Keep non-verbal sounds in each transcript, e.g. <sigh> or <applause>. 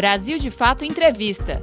Brasil de Fato Entrevista.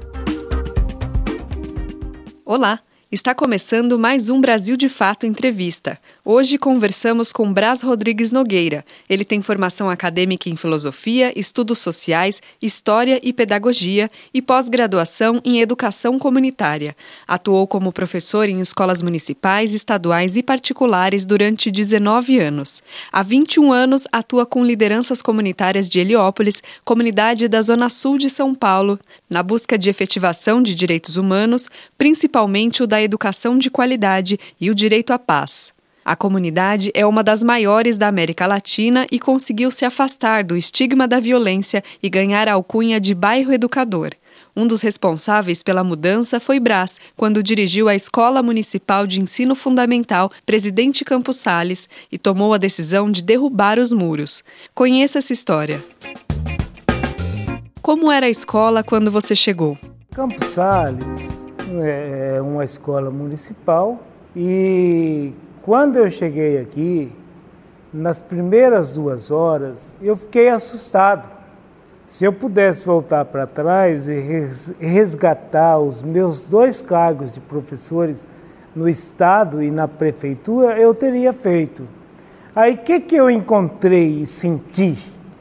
Olá! Está começando mais um Brasil de Fato Entrevista. Hoje conversamos com Braz Rodrigues Nogueira. Ele tem formação acadêmica em filosofia, estudos sociais, história e pedagogia e pós-graduação em educação comunitária. Atuou como professor em escolas municipais, estaduais e particulares durante 19 anos. Há 21 anos atua com lideranças comunitárias de Heliópolis, comunidade da Zona Sul de São Paulo, na busca de efetivação de direitos humanos, principalmente o da educação de qualidade e o direito à paz. A comunidade é uma das maiores da América Latina e conseguiu se afastar do estigma da violência e ganhar a alcunha de bairro educador. Um dos responsáveis pela mudança foi Brás, quando dirigiu a Escola Municipal de Ensino Fundamental Presidente Campos Sales e tomou a decisão de derrubar os muros. Conheça essa história. Como era a escola quando você chegou? Campos Sales é uma escola municipal e quando eu cheguei aqui, nas primeiras duas horas, eu fiquei assustado. Se eu pudesse voltar para trás e resgatar os meus dois cargos de professores no Estado e na Prefeitura, eu teria feito. Aí o que, que eu encontrei e senti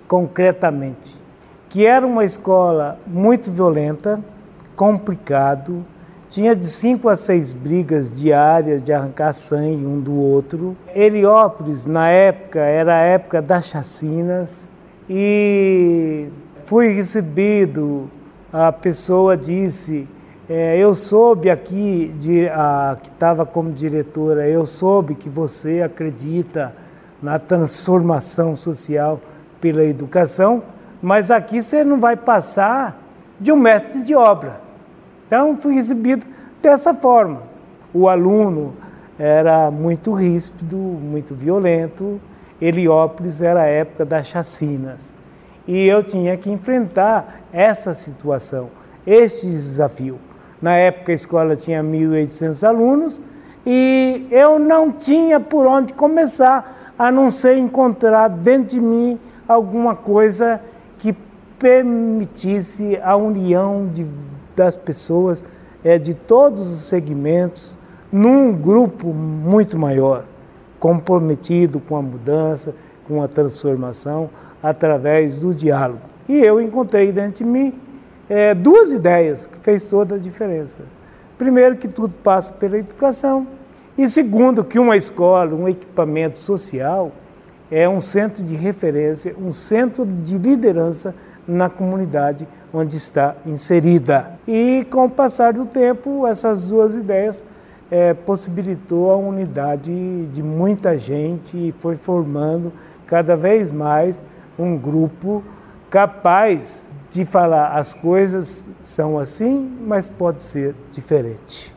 concretamente? Que era uma escola muito violenta, complicado, tinha de cinco a seis brigas diárias de arrancar sangue um do outro. Heliópolis, na época, era a época das chacinas e fui recebido. A pessoa disse: é, Eu soube aqui, de, a, que estava como diretora, eu soube que você acredita na transformação social pela educação, mas aqui você não vai passar de um mestre de obra. Então, fui recebido dessa forma. O aluno era muito ríspido, muito violento. Heliópolis era a época das chacinas. E eu tinha que enfrentar essa situação, este desafio. Na época a escola tinha 1.800 alunos e eu não tinha por onde começar, a não ser encontrar dentro de mim alguma coisa que permitisse a união de das pessoas é, de todos os segmentos num grupo muito maior, comprometido com a mudança, com a transformação através do diálogo. E eu encontrei dentro de mim é, duas ideias que fez toda a diferença. Primeiro, que tudo passa pela educação. E segundo, que uma escola, um equipamento social, é um centro de referência, um centro de liderança na comunidade onde está inserida. E com o passar do tempo, essas duas ideias é, possibilitou a unidade de muita gente e foi formando cada vez mais um grupo capaz de falar as coisas são assim, mas pode ser diferente.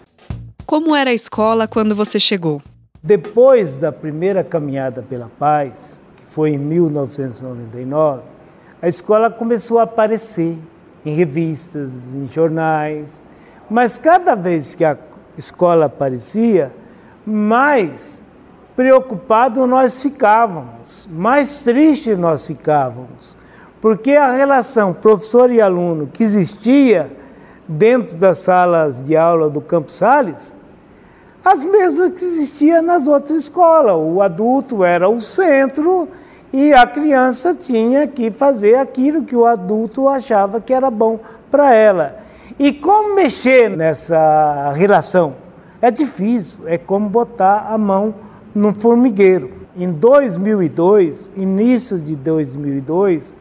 Como era a escola quando você chegou? Depois da primeira caminhada pela paz, que foi em 1999, a escola começou a aparecer em revistas, em jornais, mas cada vez que a escola aparecia, mais preocupado nós ficávamos, mais triste nós ficávamos, porque a relação professor e aluno que existia dentro das salas de aula do Campos Sales, as mesmas que existiam nas outras escolas. O adulto era o centro e a criança tinha que fazer aquilo que o adulto achava que era bom para ela. E como mexer nessa relação? É difícil, é como botar a mão no formigueiro. Em 2002, início de 2002,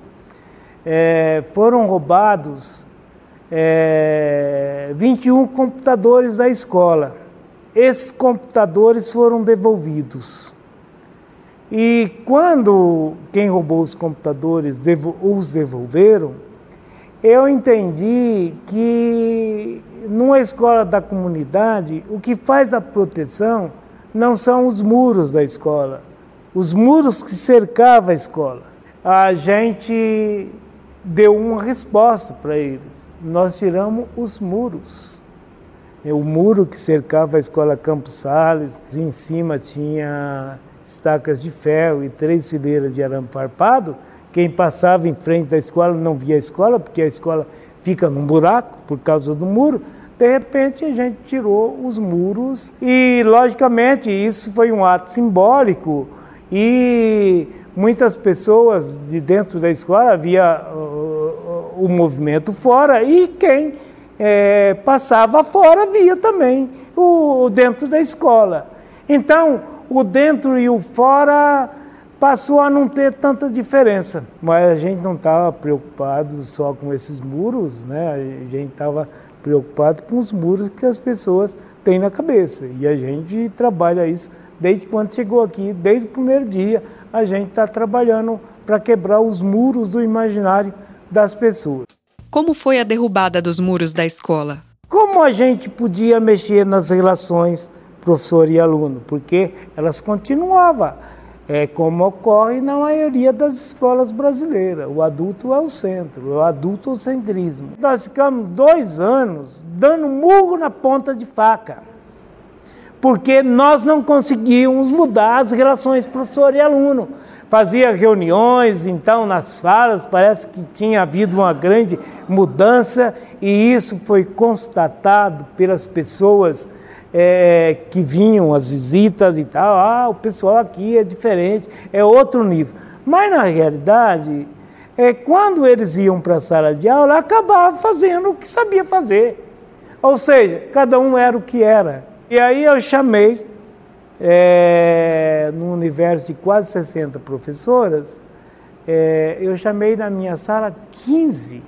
é, foram roubados é, 21 computadores da escola. Esses computadores foram devolvidos. E quando quem roubou os computadores os devolveram, eu entendi que numa escola da comunidade, o que faz a proteção não são os muros da escola, os muros que cercavam a escola. A gente deu uma resposta para eles. Nós tiramos os muros. O muro que cercava a escola Campos Sales, em cima tinha estacas de ferro e três fileiras de arame farpado, quem passava em frente da escola não via a escola, porque a escola fica num buraco por causa do muro. De repente a gente tirou os muros e, logicamente, isso foi um ato simbólico e muitas pessoas de dentro da escola via uh, o movimento fora e quem é, passava fora via também o, o dentro da escola. Então, o dentro e o fora passou a não ter tanta diferença. Mas a gente não estava preocupado só com esses muros, né? A gente estava preocupado com os muros que as pessoas têm na cabeça. E a gente trabalha isso desde quando chegou aqui, desde o primeiro dia, a gente está trabalhando para quebrar os muros do imaginário das pessoas. Como foi a derrubada dos muros da escola? Como a gente podia mexer nas relações professor e aluno? Porque elas continuavam é como ocorre na maioria das escolas brasileiras. O adulto é o centro, o adultocentrismo. Nós ficamos dois anos dando murro na ponta de faca, porque nós não conseguíamos mudar as relações professor e aluno. Fazia reuniões, então, nas falas, parece que tinha havido uma grande mudança, e isso foi constatado pelas pessoas é, que vinham as visitas e tal, ah, o pessoal aqui é diferente, é outro nível. Mas na realidade, é, quando eles iam para a sala de aula, acabava fazendo o que sabia fazer. Ou seja, cada um era o que era. E aí eu chamei, é, no universo de quase 60 professoras, é, eu chamei na minha sala 15.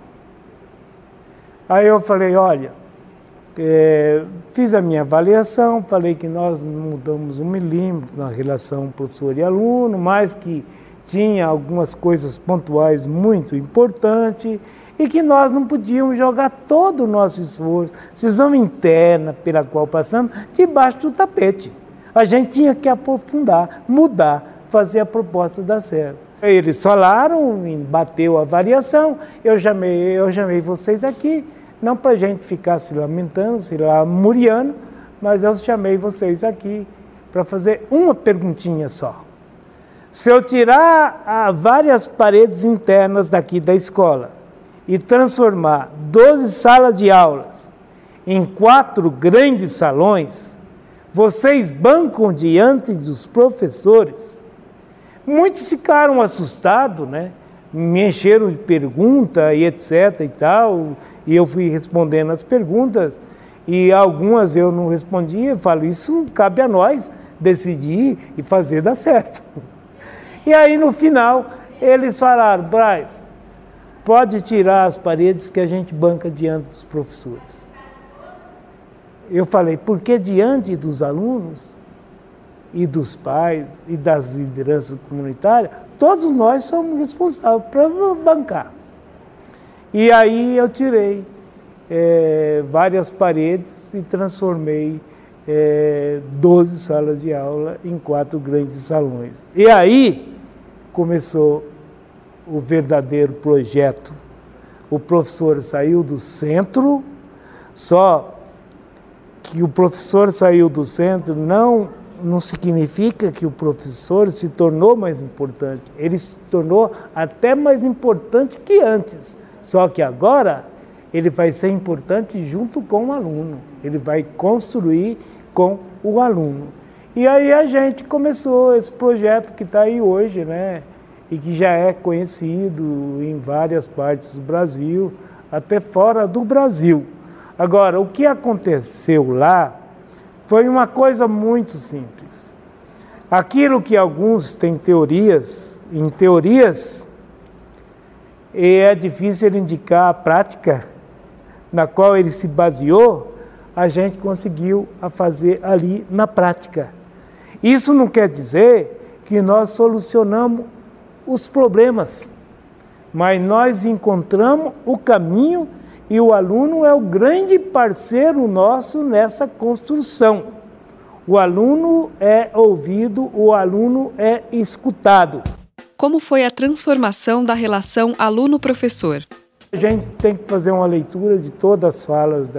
Aí eu falei, olha, é, fiz a minha avaliação, falei que nós mudamos um milímetro na relação professor e aluno, mas que tinha algumas coisas pontuais muito importantes e que nós não podíamos jogar todo o nosso esforço, decisão interna pela qual passamos, debaixo do tapete. A gente tinha que aprofundar, mudar, fazer a proposta dar certo. Eles falaram, bateu a variação, eu chamei, eu chamei vocês aqui, não para a gente ficar se lamentando, se lamuriando, mas eu chamei vocês aqui para fazer uma perguntinha só. Se eu tirar ah, várias paredes internas daqui da escola e transformar 12 salas de aulas em quatro grandes salões, vocês bancam diante dos professores. Muitos ficaram assustados, né? Me encheram de pergunta e etc e tal, e eu fui respondendo as perguntas, e algumas eu não respondia, eu falo, isso cabe a nós decidir e fazer dar certo. <laughs> E aí no final eles falaram, Braz, pode tirar as paredes que a gente banca diante dos professores. Eu falei, porque diante dos alunos e dos pais e das lideranças comunitárias, todos nós somos responsáveis para bancar. E aí eu tirei é, várias paredes e transformei é, 12 salas de aula em quatro grandes salões. E aí começou o verdadeiro projeto. O professor saiu do centro, só que o professor saiu do centro não não significa que o professor se tornou mais importante. Ele se tornou até mais importante que antes. Só que agora ele vai ser importante junto com o aluno. Ele vai construir com o aluno. E aí a gente começou esse projeto que está aí hoje, né? E que já é conhecido em várias partes do Brasil, até fora do Brasil. Agora, o que aconteceu lá foi uma coisa muito simples. Aquilo que alguns têm teorias, em teorias, e é difícil indicar a prática na qual ele se baseou, a gente conseguiu a fazer ali na prática. Isso não quer dizer que nós solucionamos os problemas, mas nós encontramos o caminho e o aluno é o grande parceiro nosso nessa construção. O aluno é ouvido, o aluno é escutado. Como foi a transformação da relação aluno-professor? A gente tem que fazer uma leitura de todas as falas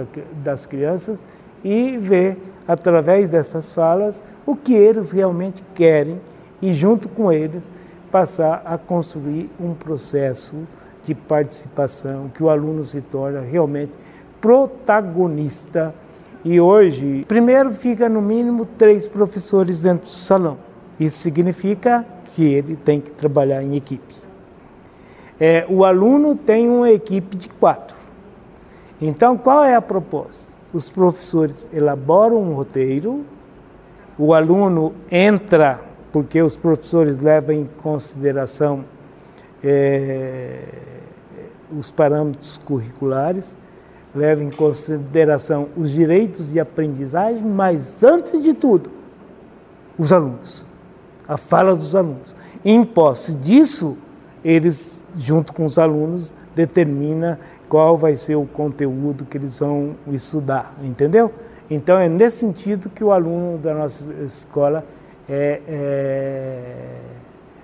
das crianças e ver, através dessas falas, o que eles realmente querem e, junto com eles, passar a construir um processo de participação, que o aluno se torna realmente protagonista. E hoje, primeiro fica no mínimo três professores dentro do salão. Isso significa que ele tem que trabalhar em equipe. É, o aluno tem uma equipe de quatro. Então, qual é a proposta? Os professores elaboram um roteiro, o aluno entra, porque os professores levam em consideração é, os parâmetros curriculares, levam em consideração os direitos de aprendizagem, mas, antes de tudo, os alunos, a fala dos alunos. Em posse disso, eles, junto com os alunos, determina qual vai ser o conteúdo que eles vão estudar, entendeu? Então é nesse sentido que o aluno da nossa escola é, é,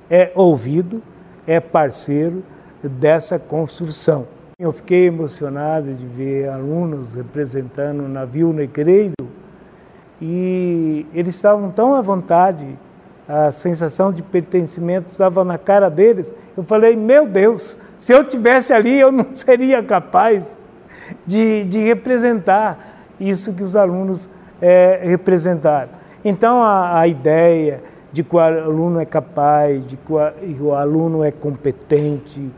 é ouvido, é parceiro dessa construção. Eu fiquei emocionado de ver alunos representando o navio negreiro e eles estavam tão à vontade, a sensação de pertencimento estava na cara deles. Eu falei, meu Deus, se eu tivesse ali eu não <laughs> seria capaz de, de representar isso que os alunos é, representaram. Então a, a ideia de que o aluno é capaz, de que o aluno é competente,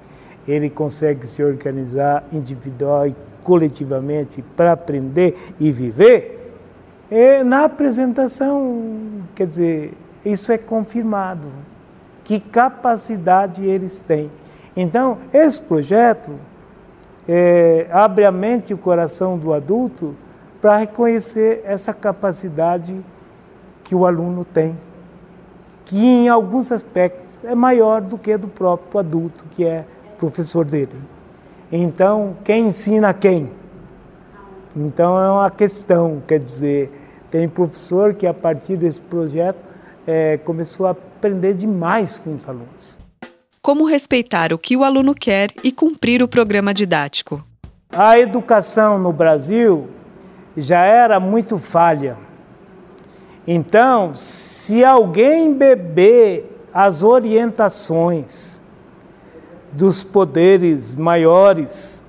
ele consegue se organizar individual e coletivamente para aprender e viver, e na apresentação, quer dizer, isso é confirmado. Que capacidade eles têm. Então, esse projeto é, abre a mente e o coração do adulto para reconhecer essa capacidade que o aluno tem, que em alguns aspectos é maior do que do próprio adulto, que é professor dele. Então, quem ensina quem? Então é uma questão, quer dizer, tem professor que a partir desse projeto é, começou a aprender demais com os alunos. Como respeitar o que o aluno quer e cumprir o programa didático? A educação no Brasil já era muito falha. Então, se alguém beber as orientações dos poderes maiores,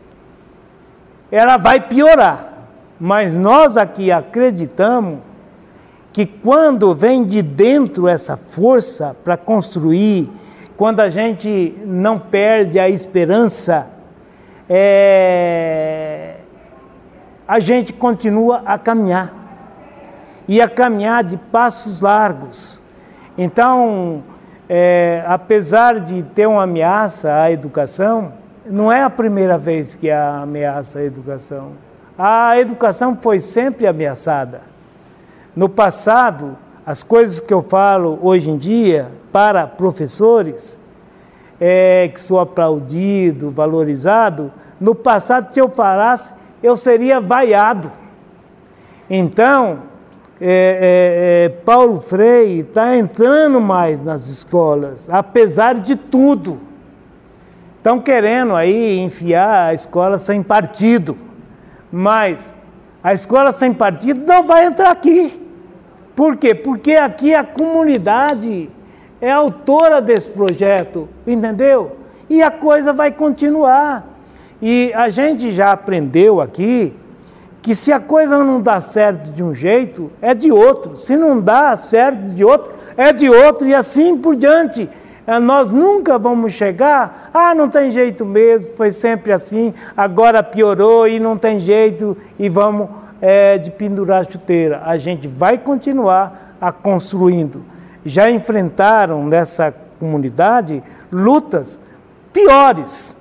ela vai piorar. Mas nós aqui acreditamos que quando vem de dentro essa força para construir, quando a gente não perde a esperança, é, a gente continua a caminhar e a caminhar de passos largos. Então, é, apesar de ter uma ameaça à educação, não é a primeira vez que há ameaça à educação. A educação foi sempre ameaçada. No passado, as coisas que eu falo hoje em dia para professores, é, que sou aplaudido, valorizado, no passado, se eu falasse, eu seria vaiado. Então, é, é, é, Paulo Freire está entrando mais nas escolas, apesar de tudo. Estão querendo aí enfiar a escola sem partido, mas a escola sem partido não vai entrar aqui. Por quê? Porque aqui a comunidade é autora desse projeto, entendeu? E a coisa vai continuar. E a gente já aprendeu aqui que se a coisa não dá certo de um jeito, é de outro. Se não dá certo de outro, é de outro, e assim por diante. É, nós nunca vamos chegar, ah, não tem jeito mesmo, foi sempre assim, agora piorou e não tem jeito, e vamos é, de pendurar a chuteira. A gente vai continuar a construindo. Já enfrentaram nessa comunidade lutas piores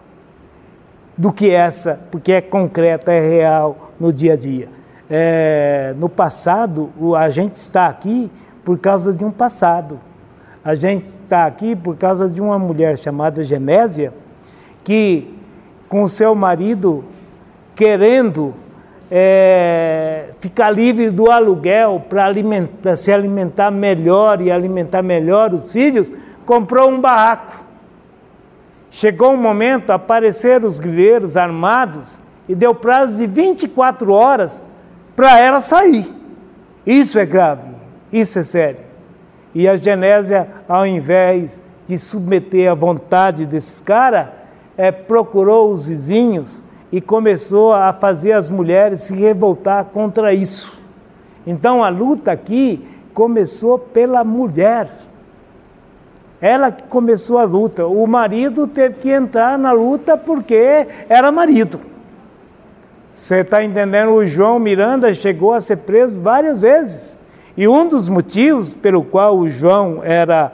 do que essa, porque é concreta, é real no dia a dia. É, no passado, a gente está aqui por causa de um passado. A gente está aqui por causa de uma mulher chamada Genésia, que, com seu marido, querendo é, ficar livre do aluguel para se alimentar melhor e alimentar melhor os filhos, comprou um barraco. Chegou um momento, apareceram os grileiros armados e deu prazo de 24 horas para ela sair. Isso é grave, isso é sério. E a Genésia, ao invés de submeter à vontade desses caras, é, procurou os vizinhos e começou a fazer as mulheres se revoltar contra isso. Então a luta aqui começou pela mulher. Ela começou a luta. O marido teve que entrar na luta porque era marido. Você está entendendo? O João Miranda chegou a ser preso várias vezes. E um dos motivos pelo qual o João era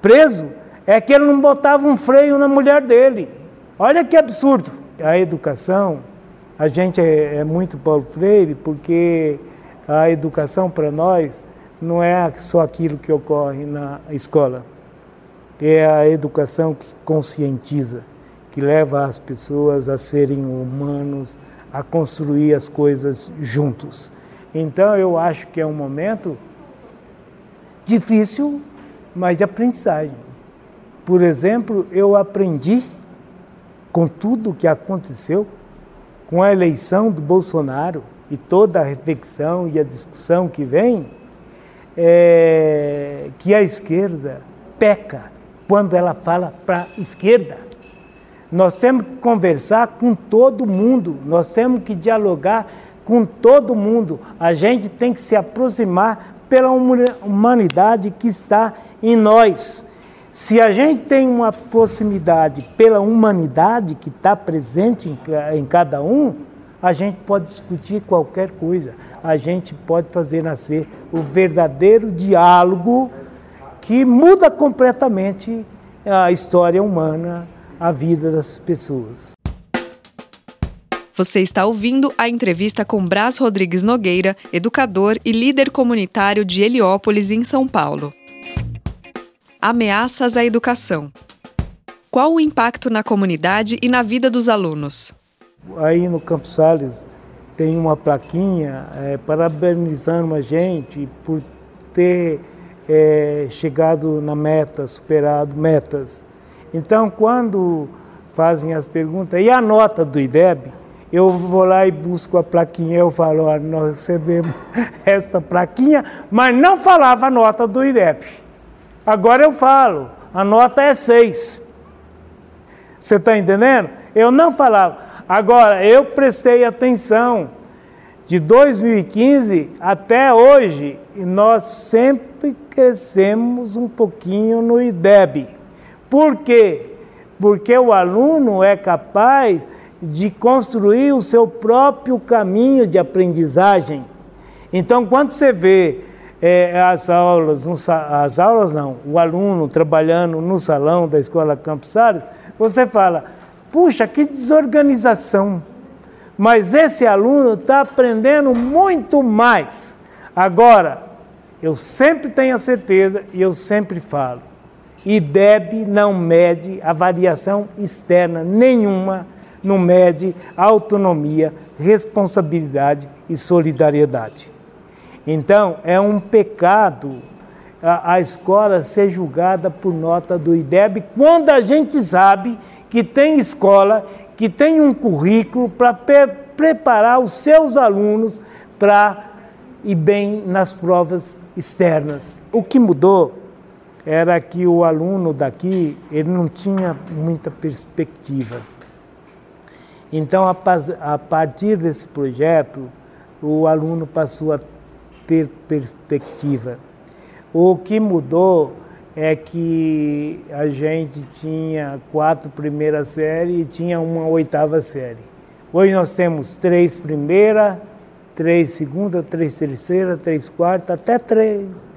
preso é que ele não botava um freio na mulher dele. Olha que absurdo. A educação, a gente é, é muito Paulo Freire porque a educação para nós não é só aquilo que ocorre na escola. É a educação que conscientiza, que leva as pessoas a serem humanos, a construir as coisas juntos. Então eu acho que é um momento difícil, mas de aprendizagem. Por exemplo, eu aprendi com tudo o que aconteceu, com a eleição do Bolsonaro e toda a reflexão e a discussão que vem, é, que a esquerda peca quando ela fala para a esquerda. Nós temos que conversar com todo mundo, nós temos que dialogar com todo mundo. A gente tem que se aproximar pela humanidade que está em nós. Se a gente tem uma proximidade pela humanidade que está presente em, cada um, a gente pode discutir qualquer coisa. A gente pode fazer nascer o verdadeiro diálogo que muda completamente a história humana, a vida das pessoas. Você está ouvindo a entrevista com Brás Rodrigues Nogueira, educador e líder comunitário de Heliópolis, em São Paulo ameaças à educação. Qual o impacto na comunidade e na vida dos alunos? Aí no Campos Sales tem uma plaquinha é, parabenizando a gente por ter é, chegado na meta, superado metas. Então, quando fazem as perguntas, e a nota do IDEB? Eu vou lá e busco a plaquinha, eu falo, nós recebemos <laughs> essa plaquinha, mas não falava a nota do IDEB. Agora eu falo, a nota é 6. Você está entendendo? Eu não falava. Agora, eu prestei atenção de 2015 até hoje, nós sempre crescemos um pouquinho no IDEB. Por quê? Porque o aluno é capaz de construir o seu próprio caminho de aprendizagem. Então, quando você vê é, as aulas, as aulas não, o aluno trabalhando no salão da escola Campos Salles, você fala, puxa, que desorganização. Mas esse aluno está aprendendo muito mais. Agora, eu sempre tenho a certeza e eu sempre falo, IDEB não mede a variação externa nenhuma, não mede autonomia, responsabilidade e solidariedade. Então, é um pecado a, a escola ser julgada por nota do IDEB, quando a gente sabe que tem escola que tem um currículo para preparar os seus alunos para ir bem nas provas externas. O que mudou era que o aluno daqui ele não tinha muita perspectiva. Então, a partir desse projeto, o aluno passou a ter perspectiva. O que mudou é que a gente tinha quatro primeiras séries e tinha uma oitava série. Hoje nós temos três primeira, três segunda, três terceira, três quarta, até três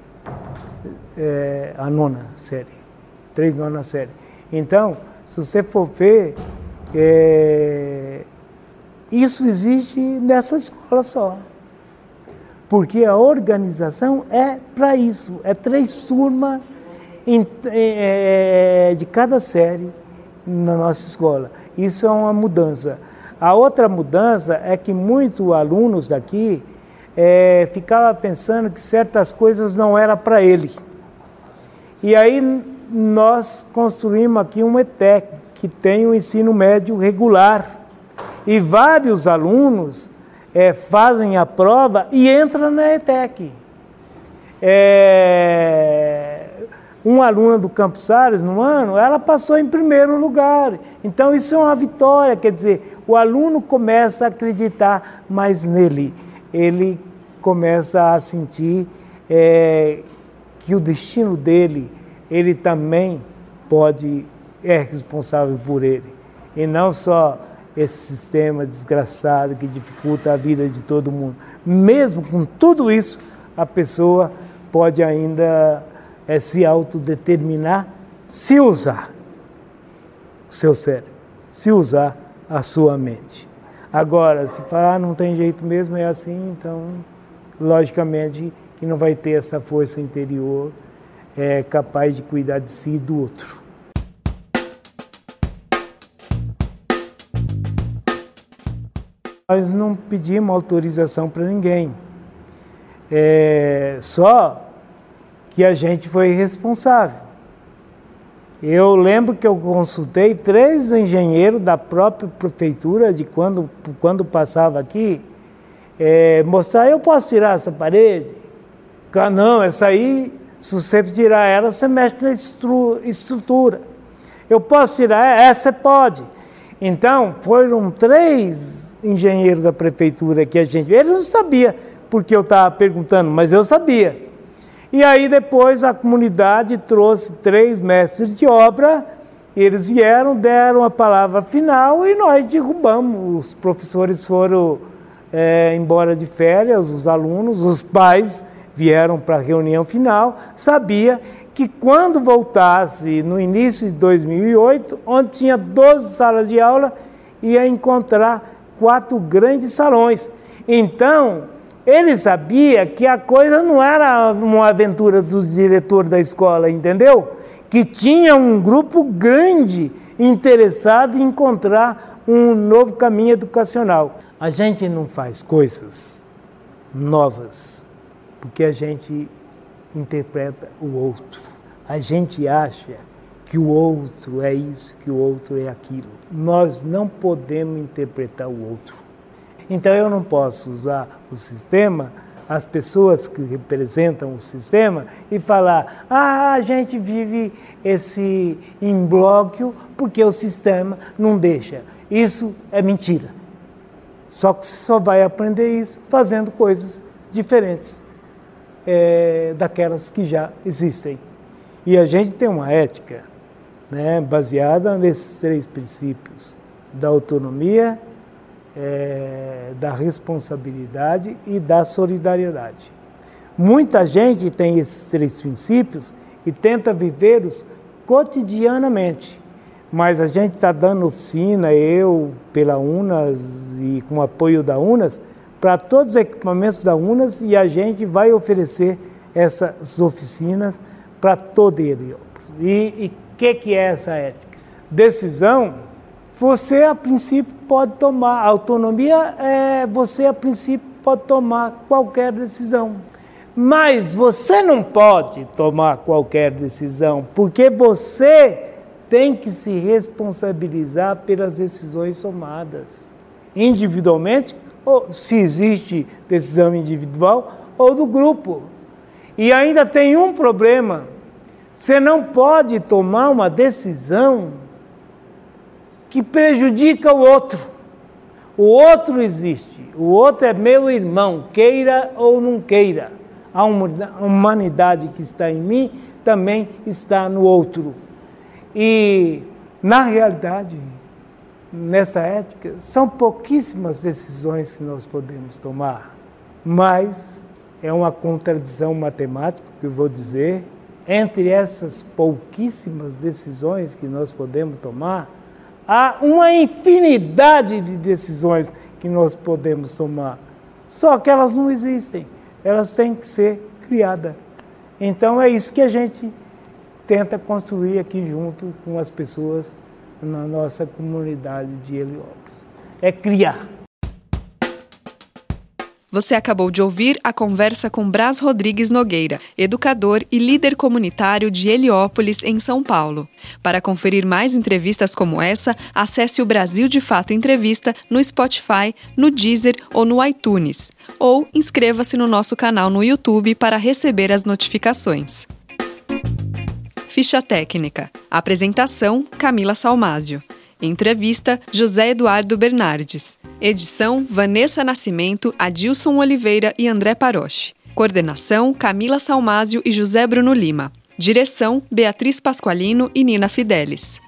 é, a nona série. Três nona série. Então, se você for ver, é, isso existe nessa escola só porque a organização é para isso, é três turmas em, é, de cada série na nossa escola. Isso é uma mudança. A outra mudança é que muitos alunos daqui é, ficavam pensando que certas coisas não eram para ele. E aí nós construímos aqui um ETEC, que tem o um ensino médio regular. E vários alunos é, fazem a prova e entram na ETEC. É, uma aluna do Campos Salles no ano, ela passou em primeiro lugar. Então isso é uma vitória, quer dizer, o aluno começa a acreditar mais nele, ele começa a sentir é, que o destino dele, ele também pode, é responsável por ele. E não só esse sistema desgraçado que dificulta a vida de todo mundo. Mesmo com tudo isso, a pessoa pode ainda é, se autodeterminar se usar o seu cérebro, se usar a sua mente. Agora, se falar ah, não tem jeito mesmo, é assim, então, logicamente, que não vai ter essa força interior é, capaz de cuidar de si e do outro. Nós não pedimos autorização para ninguém. É, só que a gente foi responsável. Eu lembro que eu consultei três engenheiros da própria prefeitura de quando, quando passava aqui, é, mostrar, eu posso tirar essa parede? Ah, não, essa aí, se você tirar ela, você mexe na estrutura. Eu posso tirar essa, pode. Então, foram três engenheiro da prefeitura que a gente. Ele não sabia porque eu estava perguntando, mas eu sabia. E aí depois a comunidade trouxe três mestres de obra, eles vieram, deram a palavra final e nós derrubamos. Os professores foram é, embora de férias, os alunos, os pais vieram para a reunião final, sabia que quando voltasse no início de 2008, onde tinha 12 salas de aula, ia encontrar quatro grandes salões. Então, ele sabia que a coisa não era uma aventura dos diretores da escola, entendeu? Que tinha um grupo grande interessado em encontrar um novo caminho educacional. A gente não faz coisas novas porque a gente interpreta o outro. A gente acha que o outro é isso, que o outro é aquilo. Nós não podemos interpretar o outro. Então eu não posso usar o sistema, as pessoas que representam o sistema, e falar: ah, a gente vive esse imbróglio porque o sistema não deixa. Isso é mentira. Só que só vai aprender isso fazendo coisas diferentes é, daquelas que já existem. E a gente tem uma ética né, baseada nesses três princípios: da autonomia, é, da responsabilidade e da solidariedade. Muita gente tem esses três princípios e tenta vivê-los cotidianamente. Mas a gente está dando oficina, eu, pela UNAS e com apoio da UNAS, para todos os equipamentos da UNAS e a gente vai oferecer essas oficinas para todo ele. E, e que, que é essa ética? Decisão, você a princípio pode tomar. Autonomia é você a princípio pode tomar qualquer decisão. Mas você não pode tomar qualquer decisão, porque você tem que se responsabilizar pelas decisões tomadas, individualmente, ou se existe decisão individual, ou do grupo. E ainda tem um problema você não pode tomar uma decisão que prejudica o outro. O outro existe, o outro é meu irmão, queira ou não queira. A humanidade que está em mim também está no outro. E, na realidade, nessa ética, são pouquíssimas decisões que nós podemos tomar, mas é uma contradição matemática que eu vou dizer, entre essas pouquíssimas decisões que nós podemos tomar, há uma infinidade de decisões que nós podemos tomar. Só que elas não existem, elas têm que ser criadas. Então é isso que a gente tenta construir aqui junto com as pessoas na nossa comunidade de Heliópolis. É criar. Você acabou de ouvir a conversa com Braz Rodrigues Nogueira, educador e líder comunitário de Heliópolis, em São Paulo. Para conferir mais entrevistas como essa, acesse o Brasil de Fato Entrevista no Spotify, no Deezer ou no iTunes. Ou inscreva-se no nosso canal no YouTube para receber as notificações. Ficha técnica. Apresentação: Camila Salmásio. Entrevista: José Eduardo Bernardes. Edição: Vanessa Nascimento, Adilson Oliveira e André Paroche. Coordenação: Camila Salmásio e José Bruno Lima. Direção: Beatriz Pasqualino e Nina Fidelis.